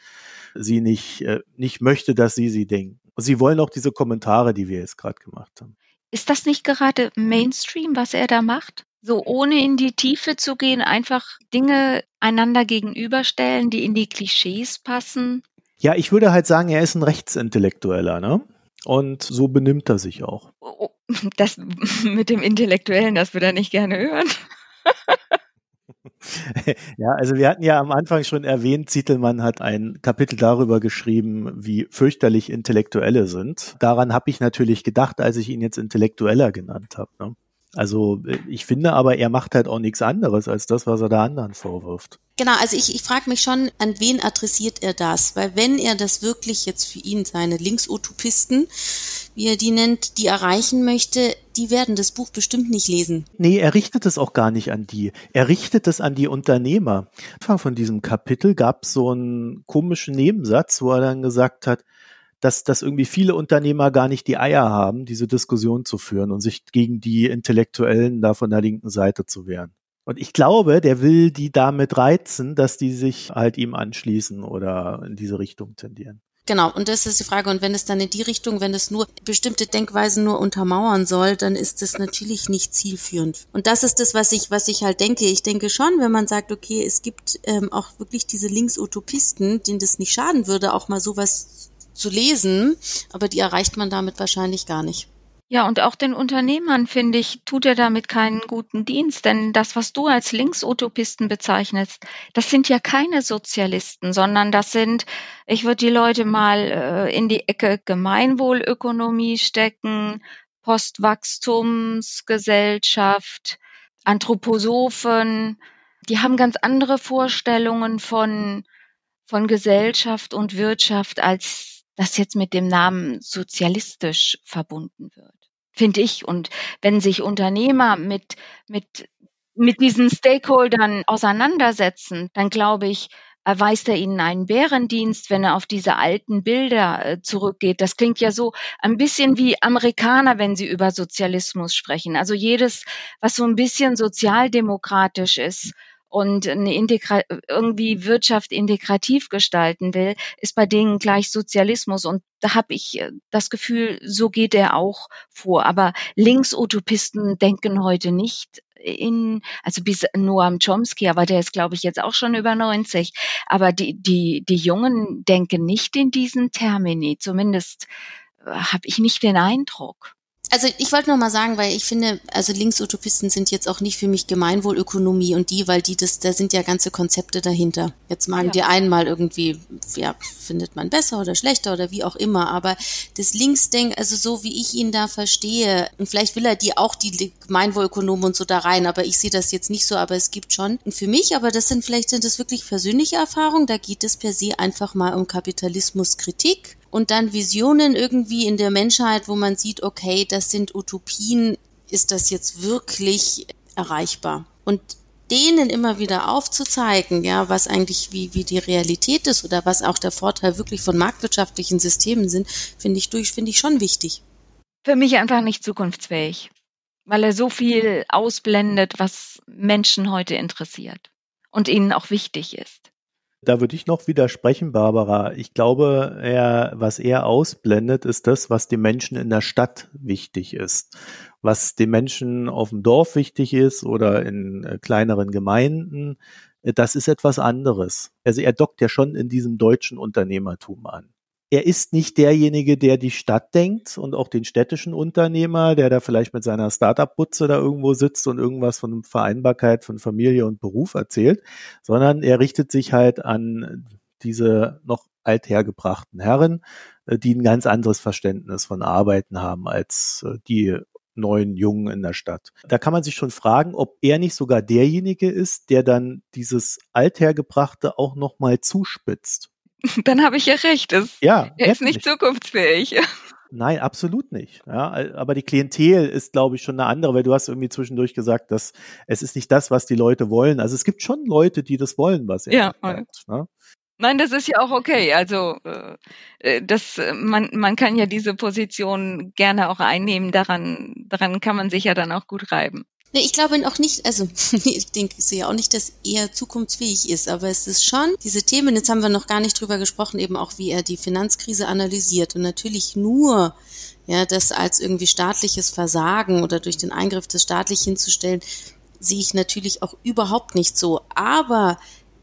sie nicht, äh, nicht möchte, dass sie sie denken. Und sie wollen auch diese Kommentare, die wir jetzt gerade gemacht haben. Ist das nicht gerade Mainstream, was er da macht? So ohne in die Tiefe zu gehen, einfach Dinge einander gegenüberstellen, die in die Klischees passen? Ja, ich würde halt sagen, er ist ein Rechtsintellektueller, ne? Und so benimmt er sich auch. Oh, oh, *laughs* das mit dem Intellektuellen, das würde er nicht gerne hören. *laughs* ja, also wir hatten ja am Anfang schon erwähnt, Zietelmann hat ein Kapitel darüber geschrieben, wie fürchterlich Intellektuelle sind. Daran habe ich natürlich gedacht, als ich ihn jetzt Intellektueller genannt habe. Ne? Also ich finde aber, er macht halt auch nichts anderes als das, was er da anderen vorwirft. Genau, also ich, ich frage mich schon, an wen adressiert er das? Weil wenn er das wirklich jetzt für ihn seine Linksutopisten, wie er die nennt, die erreichen möchte, die werden das Buch bestimmt nicht lesen. Nee, er richtet es auch gar nicht an die. Er richtet es an die Unternehmer. Anfang von diesem Kapitel gab es so einen komischen Nebensatz, wo er dann gesagt hat, dass, dass irgendwie viele Unternehmer gar nicht die Eier haben, diese Diskussion zu führen und sich gegen die Intellektuellen da von der linken Seite zu wehren. Und ich glaube, der will die damit reizen, dass die sich halt ihm anschließen oder in diese Richtung tendieren. Genau, und das ist die Frage. Und wenn es dann in die Richtung, wenn es nur bestimmte Denkweisen nur untermauern soll, dann ist das natürlich nicht zielführend. Und das ist das, was ich, was ich halt denke. Ich denke schon, wenn man sagt, okay, es gibt ähm, auch wirklich diese Linksutopisten, denen das nicht schaden würde, auch mal sowas zu lesen, aber die erreicht man damit wahrscheinlich gar nicht. Ja, und auch den Unternehmern, finde ich, tut er damit keinen guten Dienst, denn das, was du als Linksutopisten bezeichnest, das sind ja keine Sozialisten, sondern das sind, ich würde die Leute mal äh, in die Ecke Gemeinwohlökonomie stecken, Postwachstumsgesellschaft, Anthroposophen, die haben ganz andere Vorstellungen von, von Gesellschaft und Wirtschaft als das jetzt mit dem Namen sozialistisch verbunden wird, finde ich. Und wenn sich Unternehmer mit, mit, mit diesen Stakeholdern auseinandersetzen, dann glaube ich, erweist er ihnen einen Bärendienst, wenn er auf diese alten Bilder äh, zurückgeht. Das klingt ja so ein bisschen wie Amerikaner, wenn sie über Sozialismus sprechen. Also jedes, was so ein bisschen sozialdemokratisch ist und eine Integra irgendwie Wirtschaft integrativ gestalten will, ist bei denen gleich Sozialismus. Und da habe ich äh, das Gefühl, so geht er auch vor. Aber Linksutopisten denken heute nicht in, also bis Noam Chomsky, aber der ist, glaube ich, jetzt auch schon über 90. Aber die, die, die Jungen denken nicht in diesen Termini. Zumindest äh, habe ich nicht den Eindruck. Also ich wollte noch mal sagen, weil ich finde, also Linksutopisten sind jetzt auch nicht für mich Gemeinwohlökonomie und die, weil die das, da sind ja ganze Konzepte dahinter. Jetzt meinen ja. die einen mal irgendwie, ja, findet man besser oder schlechter oder wie auch immer, aber das Linksdenk, also so wie ich ihn da verstehe, und vielleicht will er die auch die Gemeinwohlökonomen und so da rein, aber ich sehe das jetzt nicht so, aber es gibt schon für mich, aber das sind vielleicht sind das wirklich persönliche Erfahrungen, da geht es per se einfach mal um Kapitalismuskritik und dann Visionen irgendwie in der Menschheit, wo man sieht, okay, das sind Utopien, ist das jetzt wirklich erreichbar? Und denen immer wieder aufzuzeigen, ja, was eigentlich wie, wie die Realität ist oder was auch der Vorteil wirklich von marktwirtschaftlichen Systemen sind, finde ich durch, finde ich schon wichtig. Für mich einfach nicht zukunftsfähig, weil er so viel ausblendet, was Menschen heute interessiert und ihnen auch wichtig ist. Da würde ich noch widersprechen, Barbara. Ich glaube, er, was er ausblendet, ist das, was den Menschen in der Stadt wichtig ist. Was den Menschen auf dem Dorf wichtig ist oder in äh, kleineren Gemeinden, äh, das ist etwas anderes. Also er dockt ja schon in diesem deutschen Unternehmertum an er ist nicht derjenige, der die Stadt denkt und auch den städtischen Unternehmer, der da vielleicht mit seiner Startup-Butze da irgendwo sitzt und irgendwas von Vereinbarkeit von Familie und Beruf erzählt, sondern er richtet sich halt an diese noch althergebrachten Herren, äh, die ein ganz anderes Verständnis von Arbeiten haben als äh, die neuen Jungen in der Stadt. Da kann man sich schon fragen, ob er nicht sogar derjenige ist, der dann dieses althergebrachte auch noch mal zuspitzt *laughs* Dann habe ich ja recht. Es, ja, er ist nicht zukunftsfähig. *laughs* Nein, absolut nicht. Ja, aber die Klientel ist, glaube ich, schon eine andere, weil du hast irgendwie zwischendurch gesagt, dass es ist nicht das, was die Leute wollen. Also es gibt schon Leute, die das wollen, was er ja, hat. Ne? Nein, das ist ja auch okay. Also äh, äh das, man, man kann ja diese Position gerne auch einnehmen. Daran, daran kann man sich ja dann auch gut reiben. Ich glaube auch nicht, also *laughs* ich denke, ich sehe auch nicht, dass er zukunftsfähig ist, aber es ist schon diese Themen, jetzt haben wir noch gar nicht drüber gesprochen, eben auch wie er die Finanzkrise analysiert und natürlich nur ja, das als irgendwie staatliches Versagen oder durch den Eingriff des staatlich hinzustellen, sehe ich natürlich auch überhaupt nicht so. Aber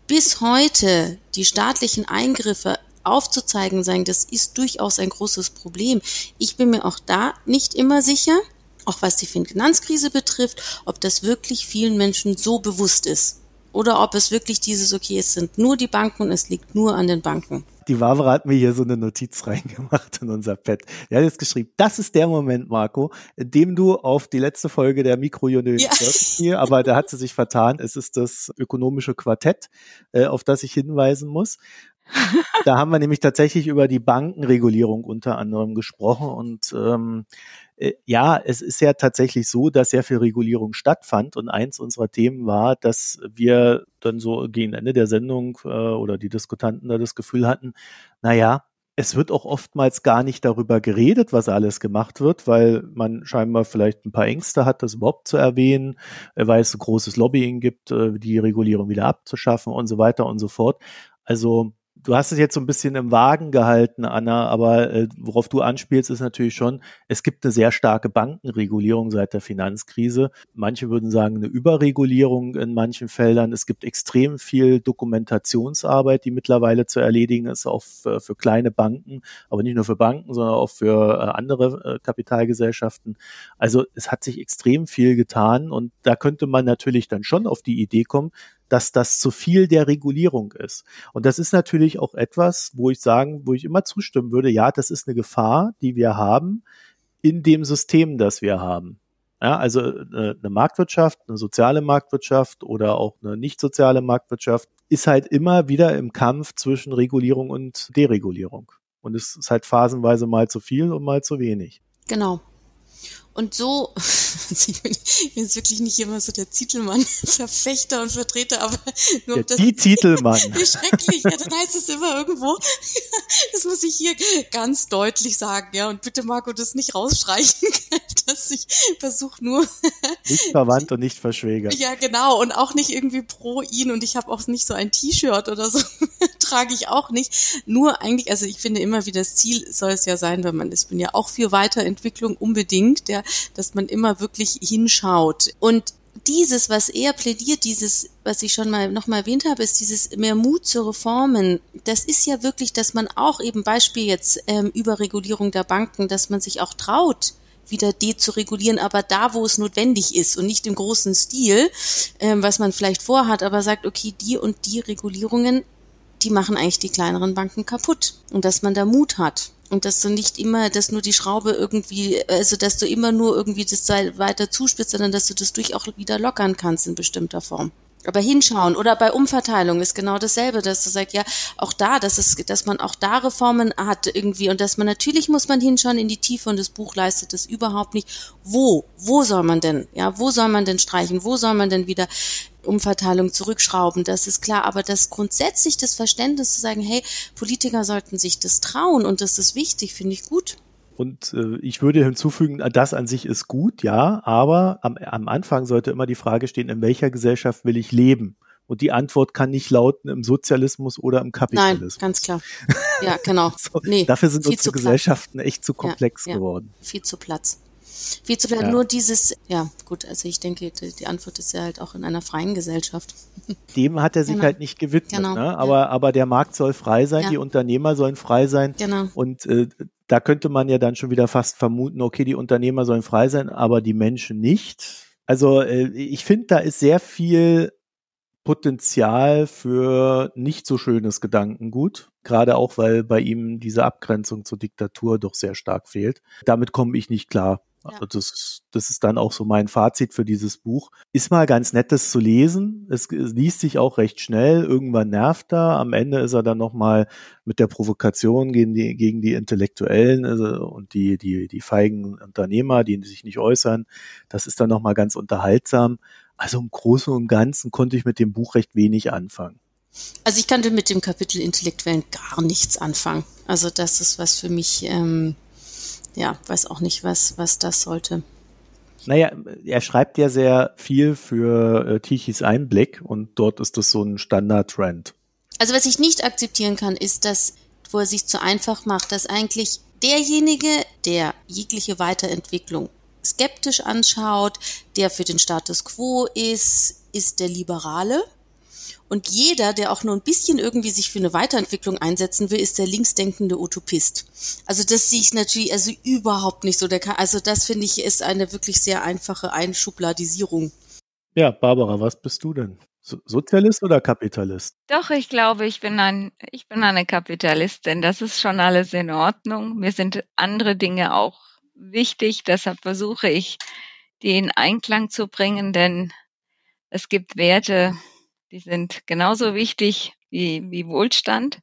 bis heute die staatlichen Eingriffe aufzuzeigen sein, das ist durchaus ein großes Problem. Ich bin mir auch da nicht immer sicher, auch was die Finanzkrise betrifft, ob das wirklich vielen Menschen so bewusst ist. Oder ob es wirklich dieses, okay, es sind nur die Banken und es liegt nur an den Banken. Die Barbara hat mir hier so eine Notiz reingemacht in unser Pad. Er hat jetzt geschrieben, das ist der Moment, Marco, in dem du auf die letzte Folge der Mikrojonö ja. hier, aber da hat sie sich vertan. Es ist das ökonomische Quartett, äh, auf das ich hinweisen muss da haben wir nämlich tatsächlich über die Bankenregulierung unter anderem gesprochen und ähm, äh, ja, es ist ja tatsächlich so, dass sehr viel Regulierung stattfand und eins unserer Themen war, dass wir dann so gegen Ende der Sendung äh, oder die Diskutanten da das Gefühl hatten, na ja, es wird auch oftmals gar nicht darüber geredet, was alles gemacht wird, weil man scheinbar vielleicht ein paar Ängste hat, das überhaupt zu erwähnen, äh, weil es ein großes Lobbying gibt, äh, die Regulierung wieder abzuschaffen und so weiter und so fort. Also du hast es jetzt so ein bisschen im Wagen gehalten, Anna, aber äh, worauf du anspielst, ist natürlich schon, es gibt eine sehr starke Bankenregulierung seit der Finanzkrise. Manche würden sagen, eine Überregulierung in manchen Feldern. Es gibt extrem viel Dokumentationsarbeit, die mittlerweile zu erledigen ist, auch für, für kleine Banken, aber nicht nur für Banken, sondern auch für äh, andere äh, Kapitalgesellschaften. Also es hat sich extrem viel getan und da könnte man natürlich dann schon auf die Idee kommen, dass das zu viel der Regulierung ist. Und das ist natürlich auch etwas, wo ich sagen, wo ich immer zustimmen würde, ja, das ist eine Gefahr, die wir haben in dem System, das wir haben. Ja, also äh, eine Marktwirtschaft, eine soziale Marktwirtschaft oder auch eine nicht soziale Marktwirtschaft ist halt immer wieder im Kampf zwischen Regulierung und Deregulierung. Und es ist halt phasenweise mal zu viel und mal zu wenig. Genau. Und so, *laughs* also ich, bin, jetzt wirklich nicht immer so der Titelmann, Verfechter und Vertreter, aber nur ja, das, die Titelmann. *laughs* Wie schrecklich, ja, dann heißt es immer irgendwo, *laughs* das muss ich hier ganz deutlich sagen, ja, und bitte Marco das nicht rausstreichen, dass ich versuche nur. Nicht verwandt und nicht verschwägert. Ja, genau, und auch nicht irgendwie pro ihn und ich habe auch nicht so ein T-Shirt oder so, trage ich auch nicht. Nur eigentlich, also ich finde immer wie das Ziel soll es ja sein, wenn man, ich bin ja auch für Weiterentwicklung unbedingt, ja, dass man immer wirklich hinschaut. Und dieses, was er plädiert, dieses, was ich schon mal noch erwähnt habe, ist dieses mehr Mut zu Reformen. Das ist ja wirklich, dass man auch eben Beispiel jetzt ähm, Überregulierung der Banken, dass man sich auch traut, wieder de zu regulieren, aber da, wo es notwendig ist und nicht im großen Stil, ähm, was man vielleicht vorhat, aber sagt, okay, die und die Regulierungen, die machen eigentlich die kleineren Banken kaputt und dass man da Mut hat. Und dass du nicht immer, dass nur die Schraube irgendwie, also dass du immer nur irgendwie das weiter zuspitzt, sondern dass du das durch auch wieder lockern kannst in bestimmter Form. Aber hinschauen oder bei Umverteilung ist genau dasselbe, dass du sagst, ja, auch da, dass es, dass man auch da Reformen hat irgendwie und dass man natürlich muss man hinschauen in die Tiefe und das Buch leistet das überhaupt nicht. Wo, wo soll man denn, ja, wo soll man denn streichen, wo soll man denn wieder Umverteilung zurückschrauben, das ist klar, aber das grundsätzlich das Verständnis zu sagen, hey, Politiker sollten sich das trauen und das ist wichtig, finde ich gut. Und äh, ich würde hinzufügen, das an sich ist gut, ja, aber am, am Anfang sollte immer die Frage stehen, in welcher Gesellschaft will ich leben? Und die Antwort kann nicht lauten im Sozialismus oder im Kapitalismus. Nein, ganz klar. *laughs* Ja, genau. so, nee, dafür sind unsere Gesellschaften echt zu komplex ja, geworden. Ja, viel zu Platz. Viel zu. Ja. Nur dieses, ja, gut, also ich denke, die, die, Antwort ist ja halt auch in einer freien Gesellschaft. *laughs* Dem hat er sich genau. halt nicht gewidmet, genau. ne? aber, aber der Markt soll frei sein, die Unternehmer sollen frei sein. Genau. Und äh, da könnte man ja dann schon wieder fast vermuten, okay, die Unternehmer sollen frei sein, aber die Menschen nicht. Also äh, ich finde, da ist sehr viel Potenzial für nicht so schönes Gedankengut, gerade auch weil bei ihm diese Abgrenzung zur Diktatur doch sehr stark fehlt. Damit komme ich nicht klar. Also das, ist, das ist dann auch so mein Fazit für dieses Buch. Ist mal ganz nett, das zu lesen. Es, es liest sich auch recht schnell. Irgendwann nervt er. Am Ende ist er dann nochmal mit der Provokation gegen die, gegen die Intellektuellen also, und die, die, die feigen Unternehmer, die sich nicht äußern. Das ist dann nochmal ganz unterhaltsam. Also im Großen und Ganzen konnte ich mit dem Buch recht wenig anfangen. Also ich kannte mit dem Kapitel Intellektuellen gar nichts anfangen. Also das ist was für mich, ähm, ja, weiß auch nicht, was, was das sollte. Naja, er schreibt ja sehr viel für äh, Tichys Einblick und dort ist das so ein Standard-Trend. Also was ich nicht akzeptieren kann, ist, dass, wo er sich zu einfach macht, dass eigentlich derjenige, der jegliche Weiterentwicklung skeptisch anschaut, der für den Status quo ist, ist der Liberale. Und jeder, der auch nur ein bisschen irgendwie sich für eine Weiterentwicklung einsetzen will, ist der linksdenkende Utopist. Also das sehe ich natürlich also überhaupt nicht so. Der kann, also das finde ich ist eine wirklich sehr einfache Einschubladisierung. Ja, Barbara, was bist du denn? Sozialist oder Kapitalist? Doch, ich glaube, ich bin ein, ich bin eine Kapitalistin. Das ist schon alles in Ordnung. Mir sind andere Dinge auch wichtig. Deshalb versuche ich, die in Einklang zu bringen, denn es gibt Werte, die sind genauso wichtig wie, wie Wohlstand.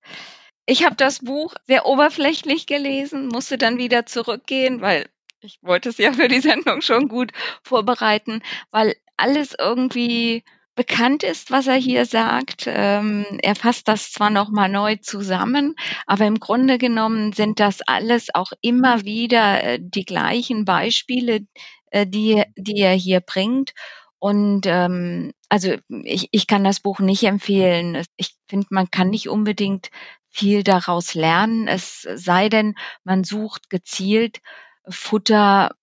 Ich habe das Buch sehr oberflächlich gelesen, musste dann wieder zurückgehen, weil ich wollte es ja für die Sendung schon gut vorbereiten, weil alles irgendwie bekannt ist, was er hier sagt. Ähm, er fasst das zwar nochmal neu zusammen, aber im Grunde genommen sind das alles auch immer wieder äh, die gleichen Beispiele, äh, die, die er hier bringt. Und ähm, also ich, ich kann das Buch nicht empfehlen. Ich finde, man kann nicht unbedingt viel daraus lernen, es sei denn, man sucht gezielt Futter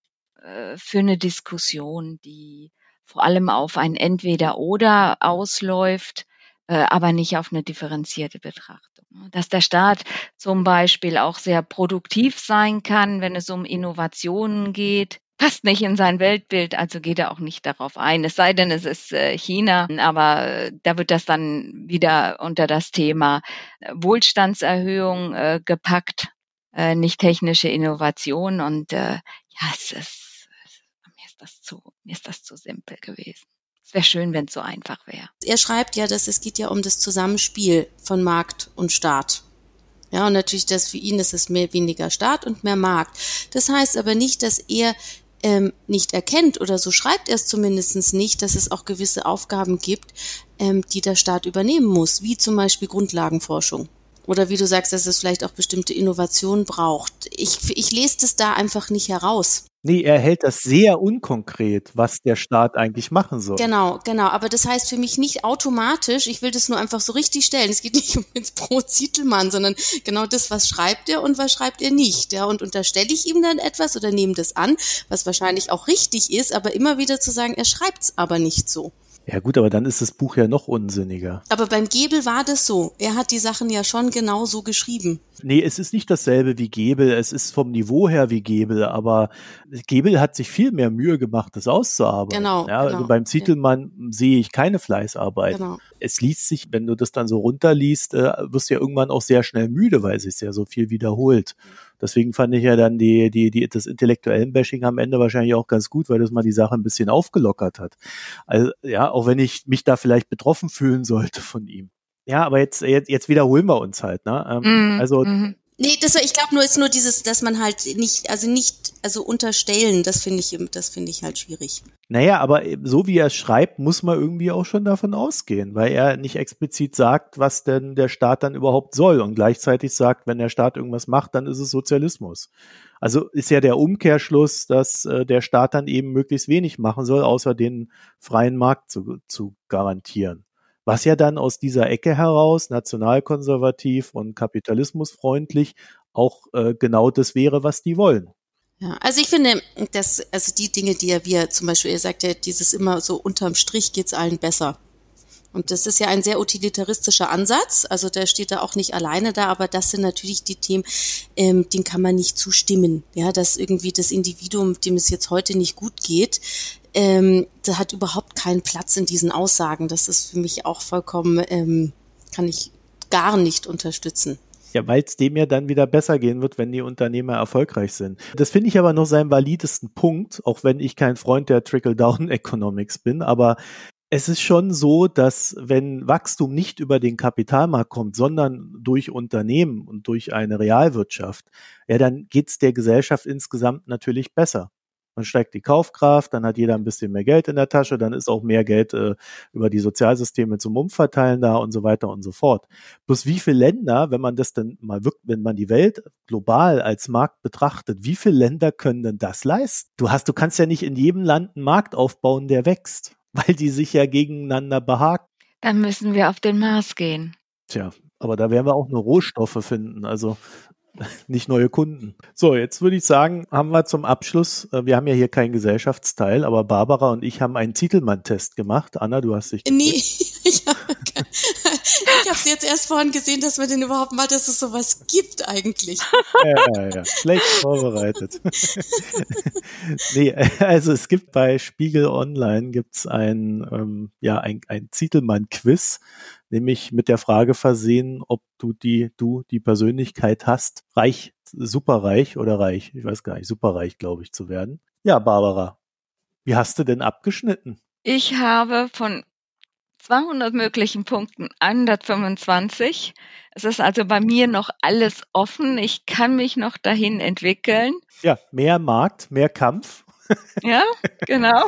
äh, für eine Diskussion, die vor allem auf ein Entweder-Oder ausläuft, äh, aber nicht auf eine differenzierte Betrachtung. Dass der Staat zum Beispiel auch sehr produktiv sein kann, wenn es um Innovationen geht, passt nicht in sein Weltbild, also geht er auch nicht darauf ein. Es sei denn, es ist äh, China, aber äh, da wird das dann wieder unter das Thema Wohlstandserhöhung äh, gepackt, äh, nicht technische Innovation. Und ja, es ist ist das zu, mir ist das zu simpel gewesen. Es wäre schön, wenn es so einfach wäre. Er schreibt ja, dass es geht ja um das Zusammenspiel von Markt und Staat. Ja, und natürlich, dass für ihn ist es mehr weniger Staat und mehr Markt. Das heißt aber nicht, dass er ähm, nicht erkennt oder so schreibt er es zumindest nicht, dass es auch gewisse Aufgaben gibt, ähm, die der Staat übernehmen muss, wie zum Beispiel Grundlagenforschung. Oder wie du sagst, dass es vielleicht auch bestimmte Innovationen braucht. Ich, ich lese das da einfach nicht heraus. Nee, er hält das sehr unkonkret, was der Staat eigentlich machen soll. Genau, genau. Aber das heißt für mich nicht automatisch, ich will das nur einfach so richtig stellen. Es geht nicht um ins Pro Zitelmann, sondern genau das, was schreibt er und was schreibt er nicht. Ja, und unterstelle ich ihm dann etwas oder nehme das an, was wahrscheinlich auch richtig ist, aber immer wieder zu sagen, er schreibt es aber nicht so. Ja gut, aber dann ist das Buch ja noch unsinniger. Aber beim Gebel war das so. Er hat die Sachen ja schon genau so geschrieben. Nee, es ist nicht dasselbe wie Gebel. Es ist vom Niveau her wie Gebel, aber Gebel hat sich viel mehr Mühe gemacht, das auszuarbeiten. Genau. Ja, also genau. beim Zitelmann ja. sehe ich keine Fleißarbeit. Genau. Es liest sich, wenn du das dann so runterliest, äh, wirst du ja irgendwann auch sehr schnell müde, weil es sich ja so viel wiederholt. Deswegen fand ich ja dann die, die, die, das intellektuellen Bashing am Ende wahrscheinlich auch ganz gut, weil das mal die Sache ein bisschen aufgelockert hat. Also, ja, auch wenn ich mich da vielleicht betroffen fühlen sollte von ihm. Ja, aber jetzt, jetzt, jetzt wiederholen wir uns halt, ne? Ähm, mm, also, mm. Nee, das, ich glaube nur ist nur dieses, dass man halt nicht, also nicht, also unterstellen, das finde ich, das finde ich halt schwierig. Naja, aber so wie er schreibt, muss man irgendwie auch schon davon ausgehen, weil er nicht explizit sagt, was denn der Staat dann überhaupt soll und gleichzeitig sagt, wenn der Staat irgendwas macht, dann ist es Sozialismus. Also ist ja der Umkehrschluss, dass äh, der Staat dann eben möglichst wenig machen soll, außer den freien Markt zu, zu garantieren was ja dann aus dieser Ecke heraus, nationalkonservativ und kapitalismusfreundlich, auch äh, genau das wäre, was die wollen. Ja, also ich finde, dass, also die Dinge, die wie er zum Beispiel, er sagt ja, dieses immer so unterm Strich geht's allen besser. Und das ist ja ein sehr utilitaristischer Ansatz. Also der steht da auch nicht alleine da, aber das sind natürlich die Themen, ähm, denen kann man nicht zustimmen. Ja, dass irgendwie das Individuum, dem es jetzt heute nicht gut geht, ähm, das hat überhaupt keinen Platz in diesen Aussagen. Das ist für mich auch vollkommen, ähm, kann ich gar nicht unterstützen. Ja, weil es dem ja dann wieder besser gehen wird, wenn die Unternehmer erfolgreich sind. Das finde ich aber noch seinen validesten Punkt, auch wenn ich kein Freund der Trickle-Down-Economics bin. Aber es ist schon so, dass wenn Wachstum nicht über den Kapitalmarkt kommt, sondern durch Unternehmen und durch eine Realwirtschaft, ja, dann geht's der Gesellschaft insgesamt natürlich besser. dann steigt die Kaufkraft, dann hat jeder ein bisschen mehr Geld in der Tasche, dann ist auch mehr Geld äh, über die Sozialsysteme zum Umverteilen da und so weiter und so fort. Bloß wie viele Länder, wenn man das dann mal wirklich, wenn man die Welt global als Markt betrachtet, wie viele Länder können denn das leisten? Du hast, du kannst ja nicht in jedem Land einen Markt aufbauen, der wächst, weil die sich ja gegeneinander behaken. Dann müssen wir auf den Mars gehen. Tja, aber da werden wir auch nur Rohstoffe finden. Also *laughs* nicht neue Kunden. So, jetzt würde ich sagen, haben wir zum Abschluss, äh, wir haben ja hier keinen Gesellschaftsteil, aber Barbara und ich haben einen Titelmann-Test gemacht. Anna, du hast dich. Nee, *laughs* ich habe es jetzt erst vorhin gesehen, dass man den überhaupt mal, dass es sowas gibt eigentlich. *laughs* Ja, ja, ja. Schlecht vorbereitet. *laughs* nee, also es gibt bei Spiegel Online gibt's ein, ähm, ja, ein, ein Zitelmann-Quiz nämlich mit der Frage versehen, ob du die, du die Persönlichkeit hast, reich, superreich oder reich, ich weiß gar nicht, superreich, glaube ich, zu werden. Ja, Barbara, wie hast du denn abgeschnitten? Ich habe von 200 möglichen Punkten 125. Es ist also bei mir noch alles offen. Ich kann mich noch dahin entwickeln. Ja, mehr Markt, mehr Kampf. *laughs* Ja, genau.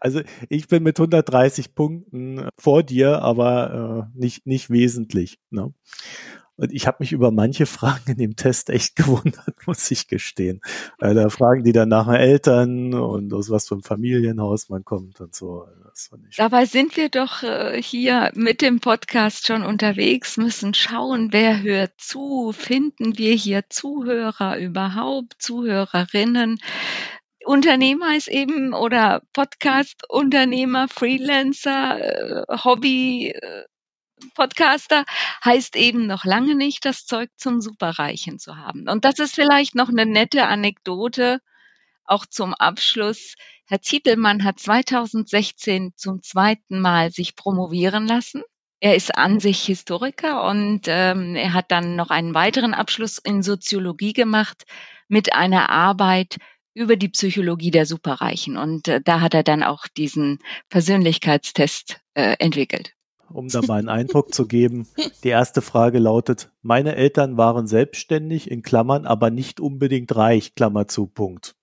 Also ich bin mit 130 Punkten vor dir, aber äh, nicht, nicht wesentlich. Ne? Und ich habe mich über manche Fragen in dem Test echt *laughs* gewundert, muss ich gestehen. Weil da fragen die dann nach Eltern und aus was für einem Familienhaus man kommt und so. Dabei sind wir doch äh, hier mit dem Podcast schon unterwegs, müssen schauen, wer hört zu, finden wir hier Zuhörer überhaupt, Zuhörerinnen. Unternehmer ist eben oder Podcast-Unternehmer, Freelancer, äh, Hobby, äh, Podcaster heißt eben noch lange nicht, das Zeug zum Superreichen zu haben. Und das ist vielleicht noch eine nette Anekdote, auch zum Abschluss. Herr Zietelmann hat 2016 zum zweiten Mal sich promovieren lassen. Er ist an sich Historiker und ähm, er hat dann noch einen weiteren Abschluss in Soziologie gemacht mit einer Arbeit über die Psychologie der Superreichen. Und äh, da hat er dann auch diesen Persönlichkeitstest äh, entwickelt. Um da mal einen Eindruck zu geben, die erste Frage lautet, meine Eltern waren selbstständig, in Klammern, aber nicht unbedingt reich, Klammer zu, Punkt.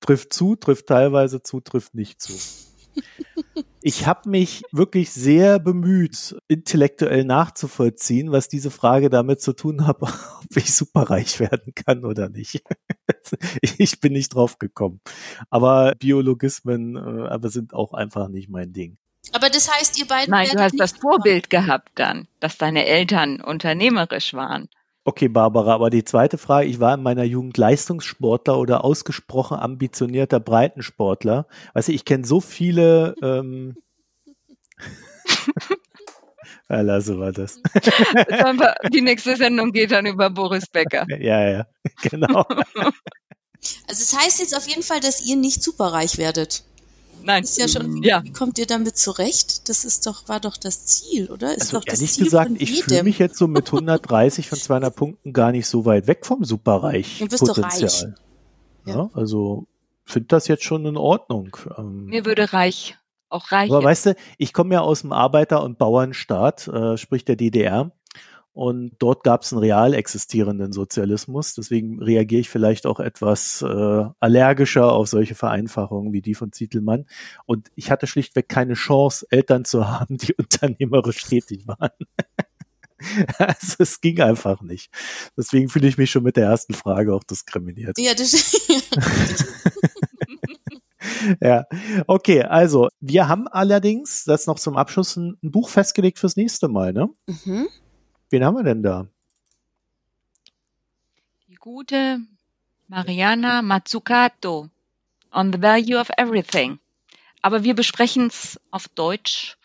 Trifft zu, trifft teilweise zu, trifft nicht zu. Ich habe mich wirklich sehr bemüht, intellektuell nachzuvollziehen, was diese Frage damit zu tun hat, *laughs* ob ich superreich werden kann oder nicht. *laughs* Ich bin nicht drauf gekommen. Aber Biologismen äh, aber sind auch einfach nicht mein Ding. Aber das heißt, ihr beiden. Nein, du hast das Vorbild gehabt dann, dass deine Eltern unternehmerisch waren. Okay, Barbara, aber die zweite Frage, ich war in meiner Jugend Leistungssportler oder ausgesprochen ambitionierter Breitensportler. Weißt du, ich kenne so viele. Ähm *laughs* ja, lassen wir das. die nächste Sendung geht dann über Boris Becker. *laughs* Ja, ja, genau. *laughs* Also es das heißt jetzt auf jeden Fall, dass ihr nicht superreich werdet. Nein. Ist ja schon, wie, ja. wie kommt ihr damit zurecht? Das ist doch, war doch das Ziel, oder? Ist also doch das ehrlich Ziel gesagt, ich fühle mich jetzt so mit 130 von 200 Punkten gar nicht so weit weg vom Superreich. Du bist Potenzial. doch reich. Ja. ja also finde das jetzt schon in Ordnung. Ähm, Mir würde reich auch reich. Aber weißt du, ich komme ja aus dem Arbeiter- und Bauernstaat, äh, sprich der DDR. Und dort gab es einen real existierenden Sozialismus. Deswegen reagiere ich vielleicht auch etwas äh, allergischer auf solche Vereinfachungen wie die von Zietelmann. Und ich hatte schlichtweg keine Chance, Eltern zu *laughs* haben, die unternehmerisch tätig waren. *laughs* also es ging einfach nicht. Deswegen fühle ich mich schon mit der ersten Frage auch diskriminiert. Ja, das *laughs* ja, okay, also wir haben allerdings, das noch zum Abschluss, ein, ein Buch festgelegt fürs nächste Mal, ne? Mhm. Wen haben wir denn da? Die gute Mariana Mazzucato on the Value of Everything. Aber wir besprechen es auf Deutsch.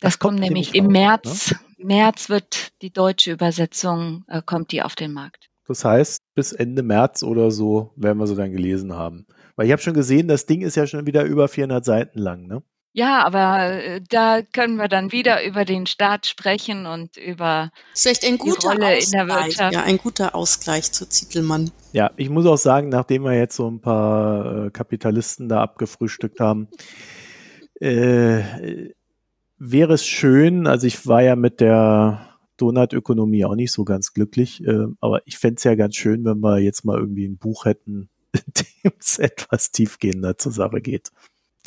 Das, das kommt, kommt nämlich im März. Ne? März wird die deutsche Übersetzung, äh, kommt die auf den Markt. Das heißt, bis Ende März oder so werden wir sie dann gelesen haben. Weil ich habe schon gesehen, das Ding ist ja schon wieder über 400 Seiten lang, ne? Ja, aber äh, da können wir dann wieder über den Staat sprechen und über vielleicht ein guter die Rolle in der Wirtschaft. Ja, ein guter Ausgleich zu Zietelmann. Ja, ich muss auch sagen, nachdem wir jetzt so ein paar äh, Kapitalisten da abgefrühstückt haben, äh, wäre es schön, also ich war ja mit der Donutökonomie auch nicht so ganz glücklich, äh, aber ich fände es ja ganz schön, wenn wir jetzt mal irgendwie ein Buch hätten, *laughs* in dem es etwas tiefgehender zur Sache geht.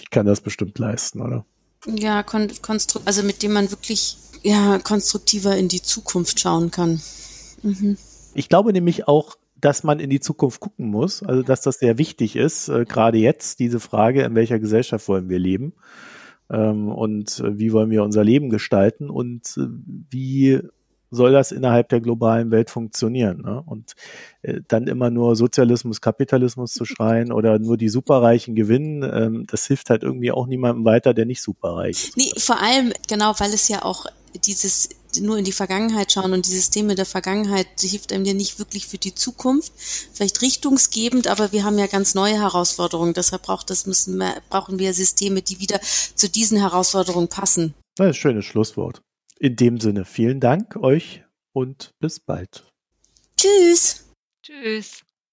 Ich kann das bestimmt leisten, oder? Ja, kon also mit dem man wirklich ja konstruktiver in die Zukunft schauen kann. Mhm. Ich glaube nämlich auch, dass man in die Zukunft gucken muss, also dass das sehr wichtig ist, äh, gerade jetzt diese Frage, in welcher Gesellschaft wollen wir leben ähm, und äh, wie wollen wir unser Leben gestalten und äh, wie soll das innerhalb der globalen Welt funktionieren? Ne? Und äh, dann immer nur Sozialismus, Kapitalismus zu schreien oder nur die Superreichen gewinnen, ähm, das hilft halt irgendwie auch niemandem weiter, der nicht superreich ist. Nee, vor allem, genau, weil es ja auch dieses nur in die Vergangenheit schauen und die Systeme der Vergangenheit hilft einem ja nicht wirklich für die Zukunft, vielleicht richtungsgebend, aber wir haben ja ganz neue Herausforderungen. Deshalb braucht das müssen wir, brauchen wir Systeme, die wieder zu diesen Herausforderungen passen. Das ist ein schönes Schlusswort. In dem Sinne, vielen Dank euch und bis bald. Tschüss. Tschüss.